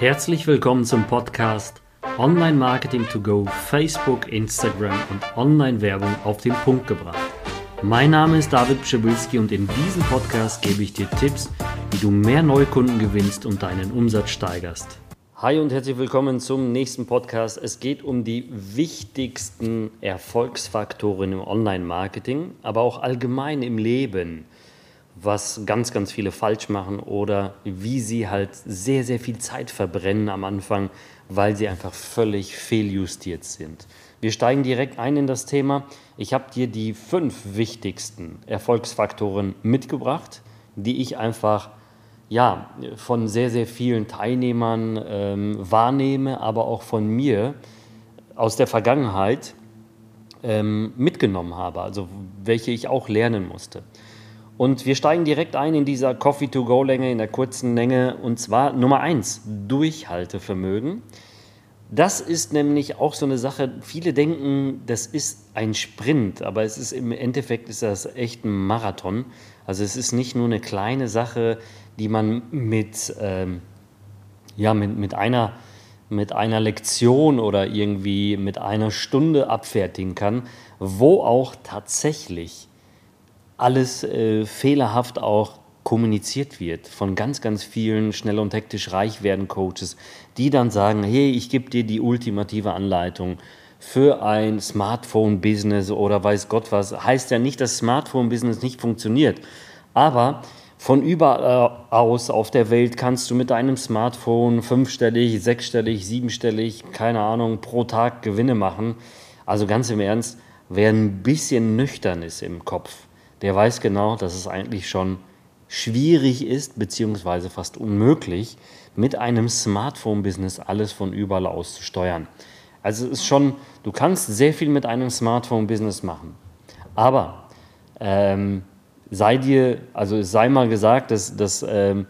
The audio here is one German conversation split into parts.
Herzlich willkommen zum Podcast Online Marketing to Go, Facebook, Instagram und Online-Werbung auf den Punkt gebracht. Mein Name ist David Pschibilski und in diesem Podcast gebe ich dir Tipps, wie du mehr Neukunden gewinnst und deinen Umsatz steigerst. Hi und herzlich willkommen zum nächsten Podcast. Es geht um die wichtigsten Erfolgsfaktoren im Online-Marketing, aber auch allgemein im Leben was ganz, ganz viele falsch machen oder wie sie halt sehr, sehr viel Zeit verbrennen am Anfang, weil sie einfach völlig fehljustiert sind. Wir steigen direkt ein in das Thema. Ich habe dir die fünf wichtigsten Erfolgsfaktoren mitgebracht, die ich einfach ja, von sehr, sehr vielen Teilnehmern ähm, wahrnehme, aber auch von mir aus der Vergangenheit ähm, mitgenommen habe, also welche ich auch lernen musste. Und wir steigen direkt ein in dieser Coffee-to-Go-Länge, in der kurzen Länge. Und zwar Nummer eins, Durchhaltevermögen. Das ist nämlich auch so eine Sache, viele denken, das ist ein Sprint, aber es ist im Endeffekt ist das echt ein Marathon. Also es ist nicht nur eine kleine Sache, die man mit, ähm, ja, mit, mit, einer, mit einer Lektion oder irgendwie mit einer Stunde abfertigen kann, wo auch tatsächlich alles äh, fehlerhaft auch kommuniziert wird von ganz, ganz vielen schnell und hektisch reich werden Coaches, die dann sagen, hey, ich gebe dir die ultimative Anleitung für ein Smartphone-Business oder weiß Gott was. Heißt ja nicht, dass Smartphone-Business nicht funktioniert. Aber von überall aus auf der Welt kannst du mit deinem Smartphone fünfstellig, sechsstellig, siebenstellig, keine Ahnung, pro Tag Gewinne machen. Also ganz im Ernst, wer ein bisschen nüchtern ist im Kopf, der weiß genau, dass es eigentlich schon schwierig ist, beziehungsweise fast unmöglich, mit einem Smartphone-Business alles von überall aus zu steuern. Also es ist schon, du kannst sehr viel mit einem Smartphone-Business machen. Aber ähm, sei dir, also sei mal gesagt, dass, dass, ähm,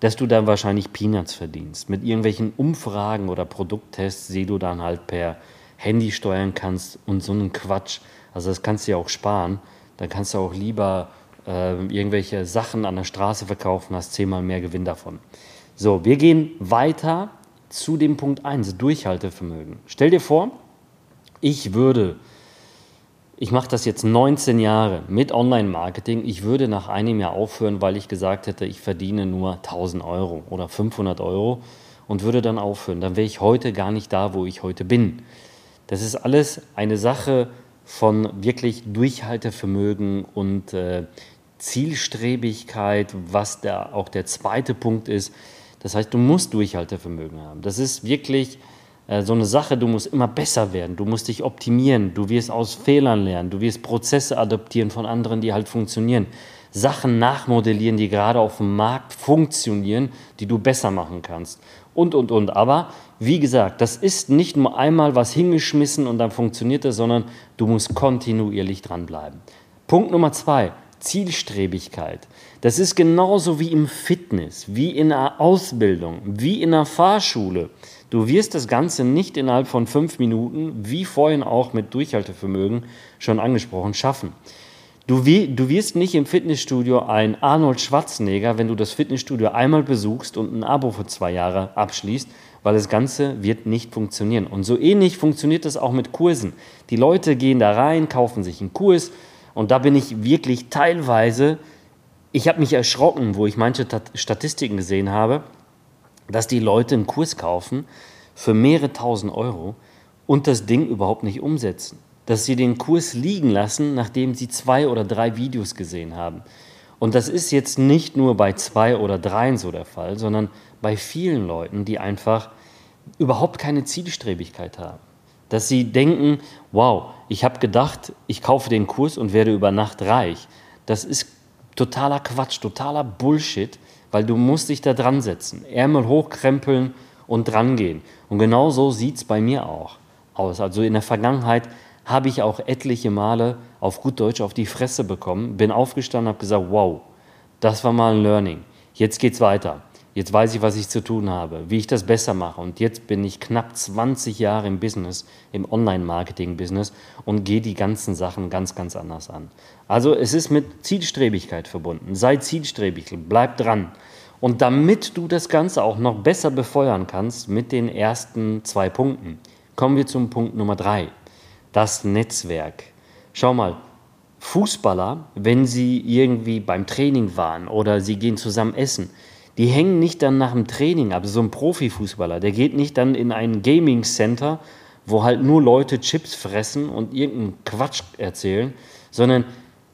dass du dann wahrscheinlich Peanuts verdienst. Mit irgendwelchen Umfragen oder Produkttests, die du dann halt per Handy steuern kannst und so einen Quatsch. Also das kannst du ja auch sparen dann kannst du auch lieber äh, irgendwelche Sachen an der Straße verkaufen, hast zehnmal mehr Gewinn davon. So, wir gehen weiter zu dem Punkt 1, Durchhaltevermögen. Stell dir vor, ich würde, ich mache das jetzt 19 Jahre mit Online-Marketing, ich würde nach einem Jahr aufhören, weil ich gesagt hätte, ich verdiene nur 1000 Euro oder 500 Euro und würde dann aufhören. Dann wäre ich heute gar nicht da, wo ich heute bin. Das ist alles eine Sache von wirklich Durchhaltevermögen und äh, Zielstrebigkeit, was der, auch der zweite Punkt ist. Das heißt, du musst Durchhaltevermögen haben. Das ist wirklich äh, so eine Sache, du musst immer besser werden, du musst dich optimieren, du wirst aus Fehlern lernen, du wirst Prozesse adaptieren von anderen, die halt funktionieren. Sachen nachmodellieren, die gerade auf dem Markt funktionieren, die du besser machen kannst. Und, und, und. Aber wie gesagt, das ist nicht nur einmal was hingeschmissen und dann funktioniert das, sondern du musst kontinuierlich dranbleiben. Punkt Nummer zwei, Zielstrebigkeit. Das ist genauso wie im Fitness, wie in der Ausbildung, wie in der Fahrschule. Du wirst das Ganze nicht innerhalb von fünf Minuten, wie vorhin auch mit Durchhaltevermögen schon angesprochen, schaffen. Du, du wirst nicht im Fitnessstudio ein Arnold Schwarzenegger, wenn du das Fitnessstudio einmal besuchst und ein Abo für zwei Jahre abschließt, weil das Ganze wird nicht funktionieren. Und so ähnlich funktioniert das auch mit Kursen. Die Leute gehen da rein, kaufen sich einen Kurs und da bin ich wirklich teilweise, ich habe mich erschrocken, wo ich manche Statistiken gesehen habe, dass die Leute einen Kurs kaufen für mehrere tausend Euro und das Ding überhaupt nicht umsetzen dass sie den Kurs liegen lassen, nachdem sie zwei oder drei Videos gesehen haben. Und das ist jetzt nicht nur bei zwei oder dreien so der Fall, sondern bei vielen Leuten, die einfach überhaupt keine Zielstrebigkeit haben. Dass sie denken, wow, ich habe gedacht, ich kaufe den Kurs und werde über Nacht reich. Das ist totaler Quatsch, totaler Bullshit, weil du musst dich da dran setzen, Ärmel hochkrempeln und drangehen. Und genau so sieht es bei mir auch aus. Also in der Vergangenheit habe ich auch etliche Male auf gut Deutsch auf die Fresse bekommen, bin aufgestanden, habe gesagt, wow, das war mal ein Learning. Jetzt geht's weiter. Jetzt weiß ich, was ich zu tun habe, wie ich das besser mache. Und jetzt bin ich knapp 20 Jahre im Business, im Online-Marketing-Business und gehe die ganzen Sachen ganz, ganz anders an. Also es ist mit Zielstrebigkeit verbunden. Sei zielstrebig, bleib dran. Und damit du das Ganze auch noch besser befeuern kannst mit den ersten zwei Punkten, kommen wir zum Punkt Nummer drei, das Netzwerk. Schau mal, Fußballer, wenn sie irgendwie beim Training waren oder sie gehen zusammen essen, die hängen nicht dann nach dem Training ab. So ein Profifußballer, der geht nicht dann in ein Gaming Center, wo halt nur Leute Chips fressen und irgendeinen Quatsch erzählen, sondern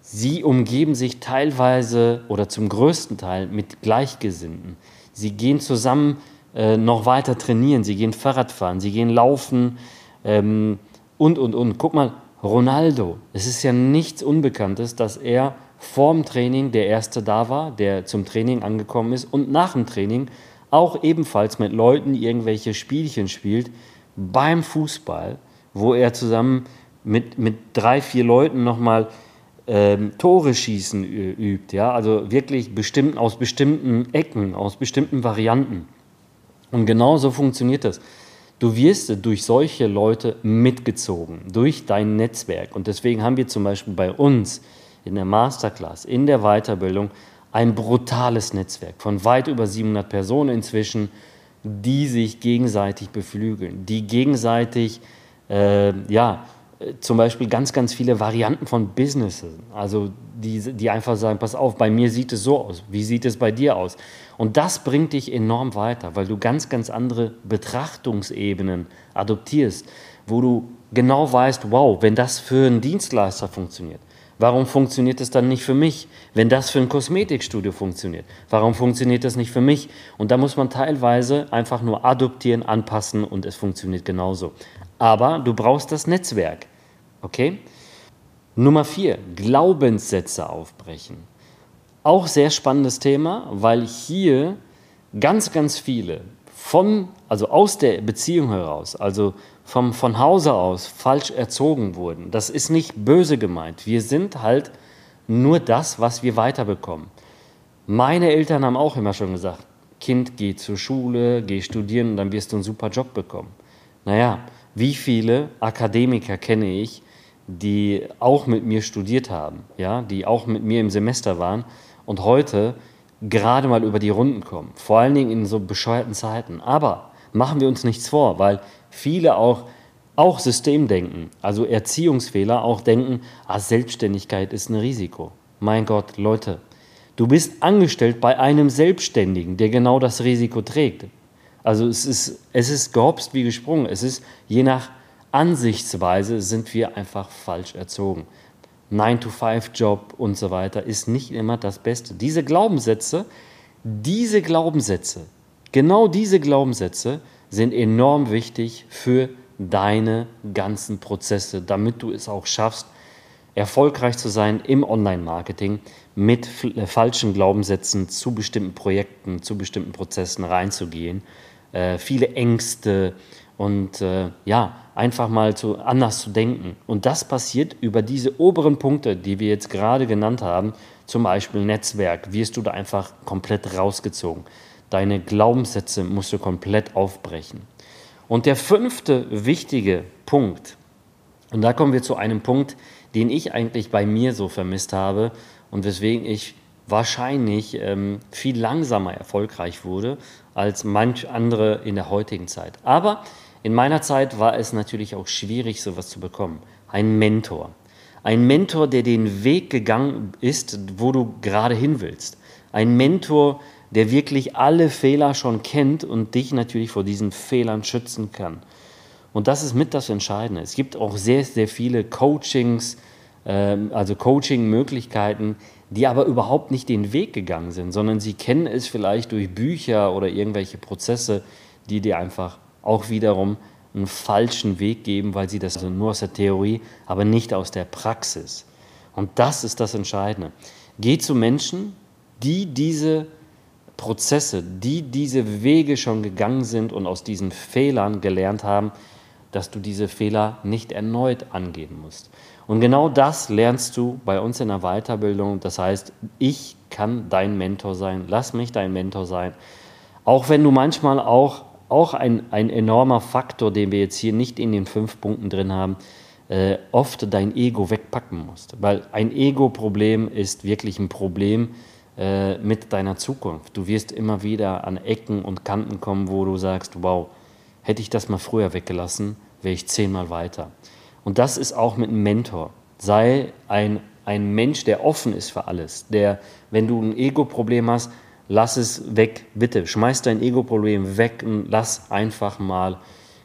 sie umgeben sich teilweise oder zum größten Teil mit Gleichgesinnten. Sie gehen zusammen äh, noch weiter trainieren, sie gehen Fahrrad fahren, sie gehen laufen ähm, und, und, und. Guck mal, Ronaldo, es ist ja nichts Unbekanntes, dass er vorm Training der Erste da war, der zum Training angekommen ist und nach dem Training auch ebenfalls mit Leuten irgendwelche Spielchen spielt beim Fußball, wo er zusammen mit, mit drei, vier Leuten nochmal ähm, Tore schießen übt. Ja? Also wirklich bestimmt, aus bestimmten Ecken, aus bestimmten Varianten. Und genau so funktioniert das. Du wirst durch solche Leute mitgezogen, durch dein Netzwerk. Und deswegen haben wir zum Beispiel bei uns in der Masterclass, in der Weiterbildung ein brutales Netzwerk von weit über 700 Personen inzwischen, die sich gegenseitig beflügeln, die gegenseitig, äh, ja, zum Beispiel ganz, ganz viele Varianten von Businesses. Also die, die einfach sagen, pass auf, bei mir sieht es so aus, wie sieht es bei dir aus? Und das bringt dich enorm weiter, weil du ganz, ganz andere Betrachtungsebenen adoptierst, wo du genau weißt, wow, wenn das für einen Dienstleister funktioniert, Warum funktioniert es dann nicht für mich? Wenn das für ein Kosmetikstudio funktioniert, warum funktioniert das nicht für mich? Und da muss man teilweise einfach nur adoptieren, anpassen und es funktioniert genauso. Aber du brauchst das Netzwerk. Okay? Nummer vier, Glaubenssätze aufbrechen. Auch sehr spannendes Thema, weil hier ganz, ganz viele von, also aus der Beziehung heraus, also vom, von Hause aus falsch erzogen wurden. Das ist nicht böse gemeint. Wir sind halt nur das, was wir weiterbekommen. Meine Eltern haben auch immer schon gesagt, Kind, geh zur Schule, geh studieren dann wirst du einen super Job bekommen. Naja, wie viele Akademiker kenne ich, die auch mit mir studiert haben, ja, die auch mit mir im Semester waren und heute gerade mal über die Runden kommen. Vor allen Dingen in so bescheuerten Zeiten. Aber machen wir uns nichts vor, weil viele auch, auch Systemdenken, also Erziehungsfehler, auch denken, ah, Selbstständigkeit ist ein Risiko. Mein Gott, Leute, du bist angestellt bei einem Selbstständigen, der genau das Risiko trägt. Also es ist, es ist gehopst wie gesprungen. Es ist je nach Ansichtsweise sind wir einfach falsch erzogen. 9-to-5-Job und so weiter ist nicht immer das Beste. Diese Glaubenssätze, diese Glaubenssätze, genau diese Glaubenssätze sind enorm wichtig für deine ganzen Prozesse, damit du es auch schaffst, erfolgreich zu sein im Online-Marketing mit äh, falschen Glaubenssätzen zu bestimmten Projekten, zu bestimmten Prozessen reinzugehen, äh, viele Ängste und äh, ja, einfach mal zu, anders zu denken. Und das passiert über diese oberen Punkte, die wir jetzt gerade genannt haben, zum Beispiel Netzwerk, wirst du da einfach komplett rausgezogen. Deine Glaubenssätze musst du komplett aufbrechen. Und der fünfte wichtige Punkt, und da kommen wir zu einem Punkt, den ich eigentlich bei mir so vermisst habe und weswegen ich wahrscheinlich ähm, viel langsamer erfolgreich wurde als manch andere in der heutigen Zeit. Aber in meiner Zeit war es natürlich auch schwierig, sowas zu bekommen. Ein Mentor. Ein Mentor, der den Weg gegangen ist, wo du gerade hin willst. Ein Mentor, der wirklich alle Fehler schon kennt und dich natürlich vor diesen Fehlern schützen kann. Und das ist mit das Entscheidende. Es gibt auch sehr, sehr viele Coachings, ähm, also Coaching-Möglichkeiten, die aber überhaupt nicht den Weg gegangen sind, sondern sie kennen es vielleicht durch Bücher oder irgendwelche Prozesse, die dir einfach auch wiederum einen falschen Weg geben, weil sie das also nur aus der Theorie, aber nicht aus der Praxis. Und das ist das Entscheidende. Geh zu Menschen, die diese Prozesse, die diese Wege schon gegangen sind und aus diesen Fehlern gelernt haben, dass du diese Fehler nicht erneut angehen musst. Und genau das lernst du bei uns in der Weiterbildung. Das heißt, ich kann dein Mentor sein, lass mich dein Mentor sein. Auch wenn du manchmal auch, auch ein, ein enormer Faktor, den wir jetzt hier nicht in den fünf Punkten drin haben, äh, oft dein Ego wegpacken musst. Weil ein Ego-Problem ist wirklich ein Problem, äh, mit deiner Zukunft. Du wirst immer wieder an Ecken und Kanten kommen, wo du sagst, wow, hätte ich das mal früher weggelassen, wäre ich zehnmal weiter. Und das ist auch mit einem Mentor. Sei ein, ein Mensch, der offen ist für alles, der, wenn du ein Ego-Problem hast, lass es weg, bitte, schmeiß dein Ego-Problem weg und lass einfach mal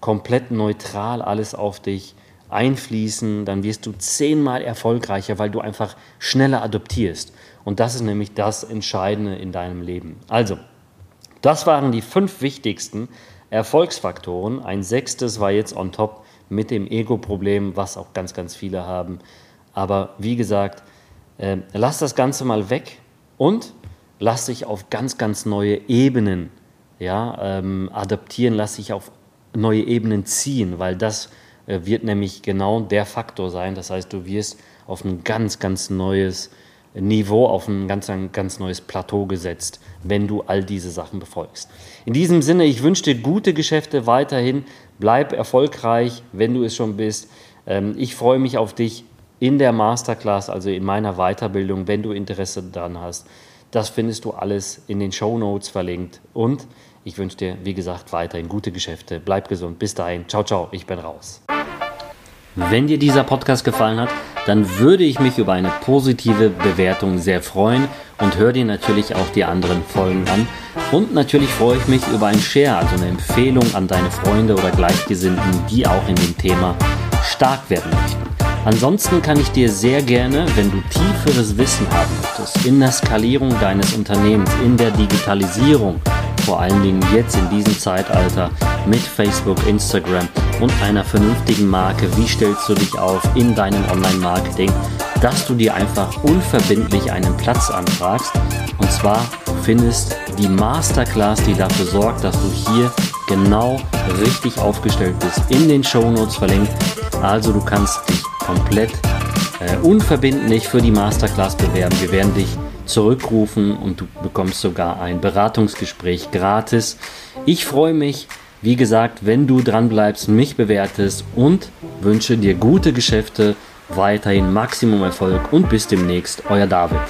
komplett neutral alles auf dich einfließen, dann wirst du zehnmal erfolgreicher, weil du einfach schneller adoptierst. Und das ist nämlich das Entscheidende in deinem Leben. Also, das waren die fünf wichtigsten Erfolgsfaktoren. Ein sechstes war jetzt on top mit dem Ego-Problem, was auch ganz, ganz viele haben. Aber wie gesagt, äh, lass das Ganze mal weg und lass dich auf ganz, ganz neue Ebenen ja, ähm, adaptieren, lass dich auf neue Ebenen ziehen, weil das wird nämlich genau der Faktor sein. Das heißt, du wirst auf ein ganz, ganz neues Niveau, auf ein ganz, ganz neues Plateau gesetzt, wenn du all diese Sachen befolgst. In diesem Sinne, ich wünsche dir gute Geschäfte weiterhin. Bleib erfolgreich, wenn du es schon bist. Ähm, ich freue mich auf dich in der Masterclass, also in meiner Weiterbildung, wenn du Interesse daran hast. Das findest du alles in den Show Notes verlinkt. Und ich wünsche dir, wie gesagt, weiterhin gute Geschäfte. Bleib gesund. Bis dahin. Ciao, ciao. Ich bin raus. Wenn dir dieser Podcast gefallen hat, dann würde ich mich über eine positive Bewertung sehr freuen und hör dir natürlich auch die anderen Folgen an. Und natürlich freue ich mich über ein Share, also eine Empfehlung an deine Freunde oder Gleichgesinnten, die auch in dem Thema stark werden möchten. Ansonsten kann ich dir sehr gerne, wenn du tieferes Wissen haben möchtest, in der Skalierung deines Unternehmens, in der Digitalisierung, vor allen Dingen jetzt in diesem Zeitalter mit Facebook, Instagram und einer vernünftigen Marke. Wie stellst du dich auf in deinem Online-Marketing, dass du dir einfach unverbindlich einen Platz anfragst? Und zwar findest die Masterclass, die dafür sorgt, dass du hier genau richtig aufgestellt bist, in den Show Notes verlinkt. Also du kannst dich komplett äh, unverbindlich für die Masterclass bewerben. Wir werden dich zurückrufen und du bekommst sogar ein Beratungsgespräch gratis. Ich freue mich, wie gesagt, wenn du dran bleibst, mich bewertest und wünsche dir gute Geschäfte, weiterhin Maximum Erfolg und bis demnächst, euer David.